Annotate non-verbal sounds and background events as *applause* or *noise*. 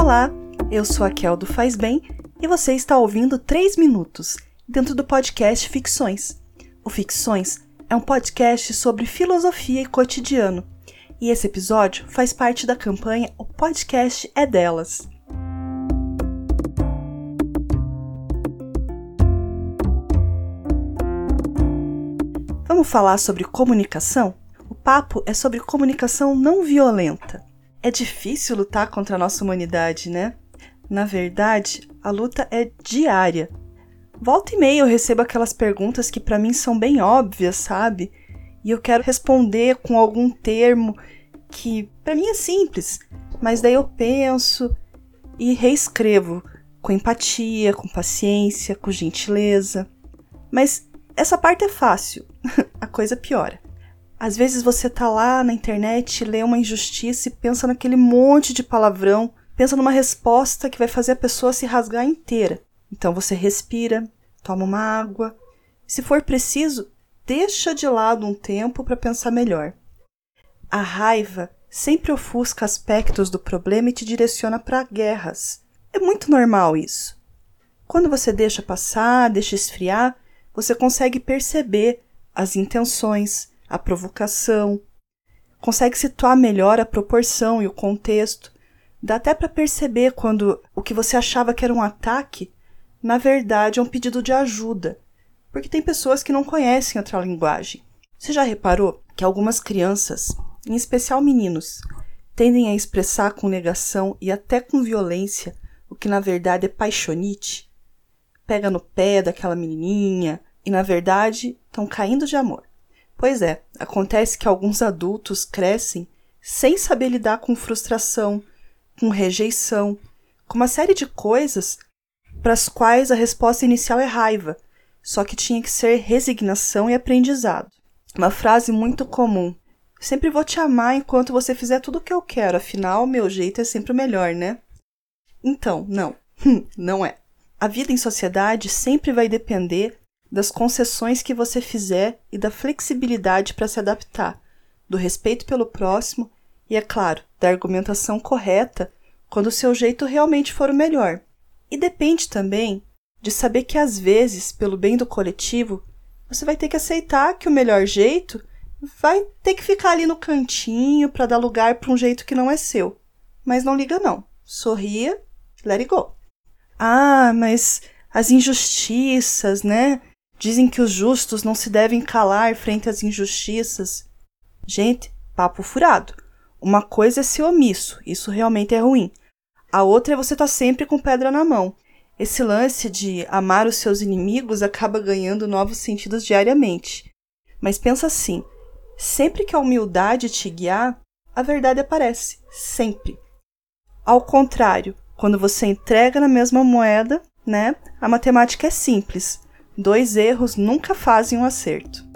Olá, eu sou a Kel do Faz Bem e você está ouvindo 3 Minutos dentro do podcast Ficções. O Ficções é um podcast sobre filosofia e cotidiano e esse episódio faz parte da campanha O Podcast é Delas. Vamos falar sobre comunicação? O papo é sobre comunicação não violenta. É difícil lutar contra a nossa humanidade, né? Na verdade, a luta é diária. Volta e meia eu recebo aquelas perguntas que para mim são bem óbvias, sabe? E eu quero responder com algum termo que para mim é simples, mas daí eu penso e reescrevo com empatia, com paciência, com gentileza. Mas essa parte é fácil, *laughs* a coisa piora. Às vezes você tá lá na internet, lê uma injustiça e pensa naquele monte de palavrão, pensa numa resposta que vai fazer a pessoa se rasgar inteira. Então você respira, toma uma água. Se for preciso, deixa de lado um tempo para pensar melhor. A raiva sempre ofusca aspectos do problema e te direciona para guerras. É muito normal isso. Quando você deixa passar, deixa esfriar, você consegue perceber as intenções, a provocação, consegue situar melhor a proporção e o contexto. Dá até para perceber quando o que você achava que era um ataque, na verdade é um pedido de ajuda, porque tem pessoas que não conhecem outra linguagem. Você já reparou que algumas crianças, em especial meninos, tendem a expressar com negação e até com violência o que na verdade é paixonite? Pega no pé daquela menininha e na verdade estão caindo de amor. Pois é, acontece que alguns adultos crescem sem saber lidar com frustração, com rejeição, com uma série de coisas para as quais a resposta inicial é raiva, só que tinha que ser resignação e aprendizado. Uma frase muito comum: Sempre vou te amar enquanto você fizer tudo o que eu quero, afinal, meu jeito é sempre o melhor, né? Então, não, *laughs* não é. A vida em sociedade sempre vai depender das concessões que você fizer e da flexibilidade para se adaptar, do respeito pelo próximo e, é claro, da argumentação correta quando o seu jeito realmente for o melhor. E depende também de saber que, às vezes, pelo bem do coletivo, você vai ter que aceitar que o melhor jeito vai ter que ficar ali no cantinho para dar lugar para um jeito que não é seu. Mas não liga, não. Sorria, let it go. Ah, mas as injustiças, né? Dizem que os justos não se devem calar frente às injustiças. Gente, papo furado. Uma coisa é ser omisso, isso realmente é ruim. A outra é você estar tá sempre com pedra na mão. Esse lance de amar os seus inimigos acaba ganhando novos sentidos diariamente. Mas pensa assim: sempre que a humildade te guiar, a verdade aparece. Sempre. Ao contrário, quando você entrega na mesma moeda, né, a matemática é simples. Dois erros nunca fazem um acerto.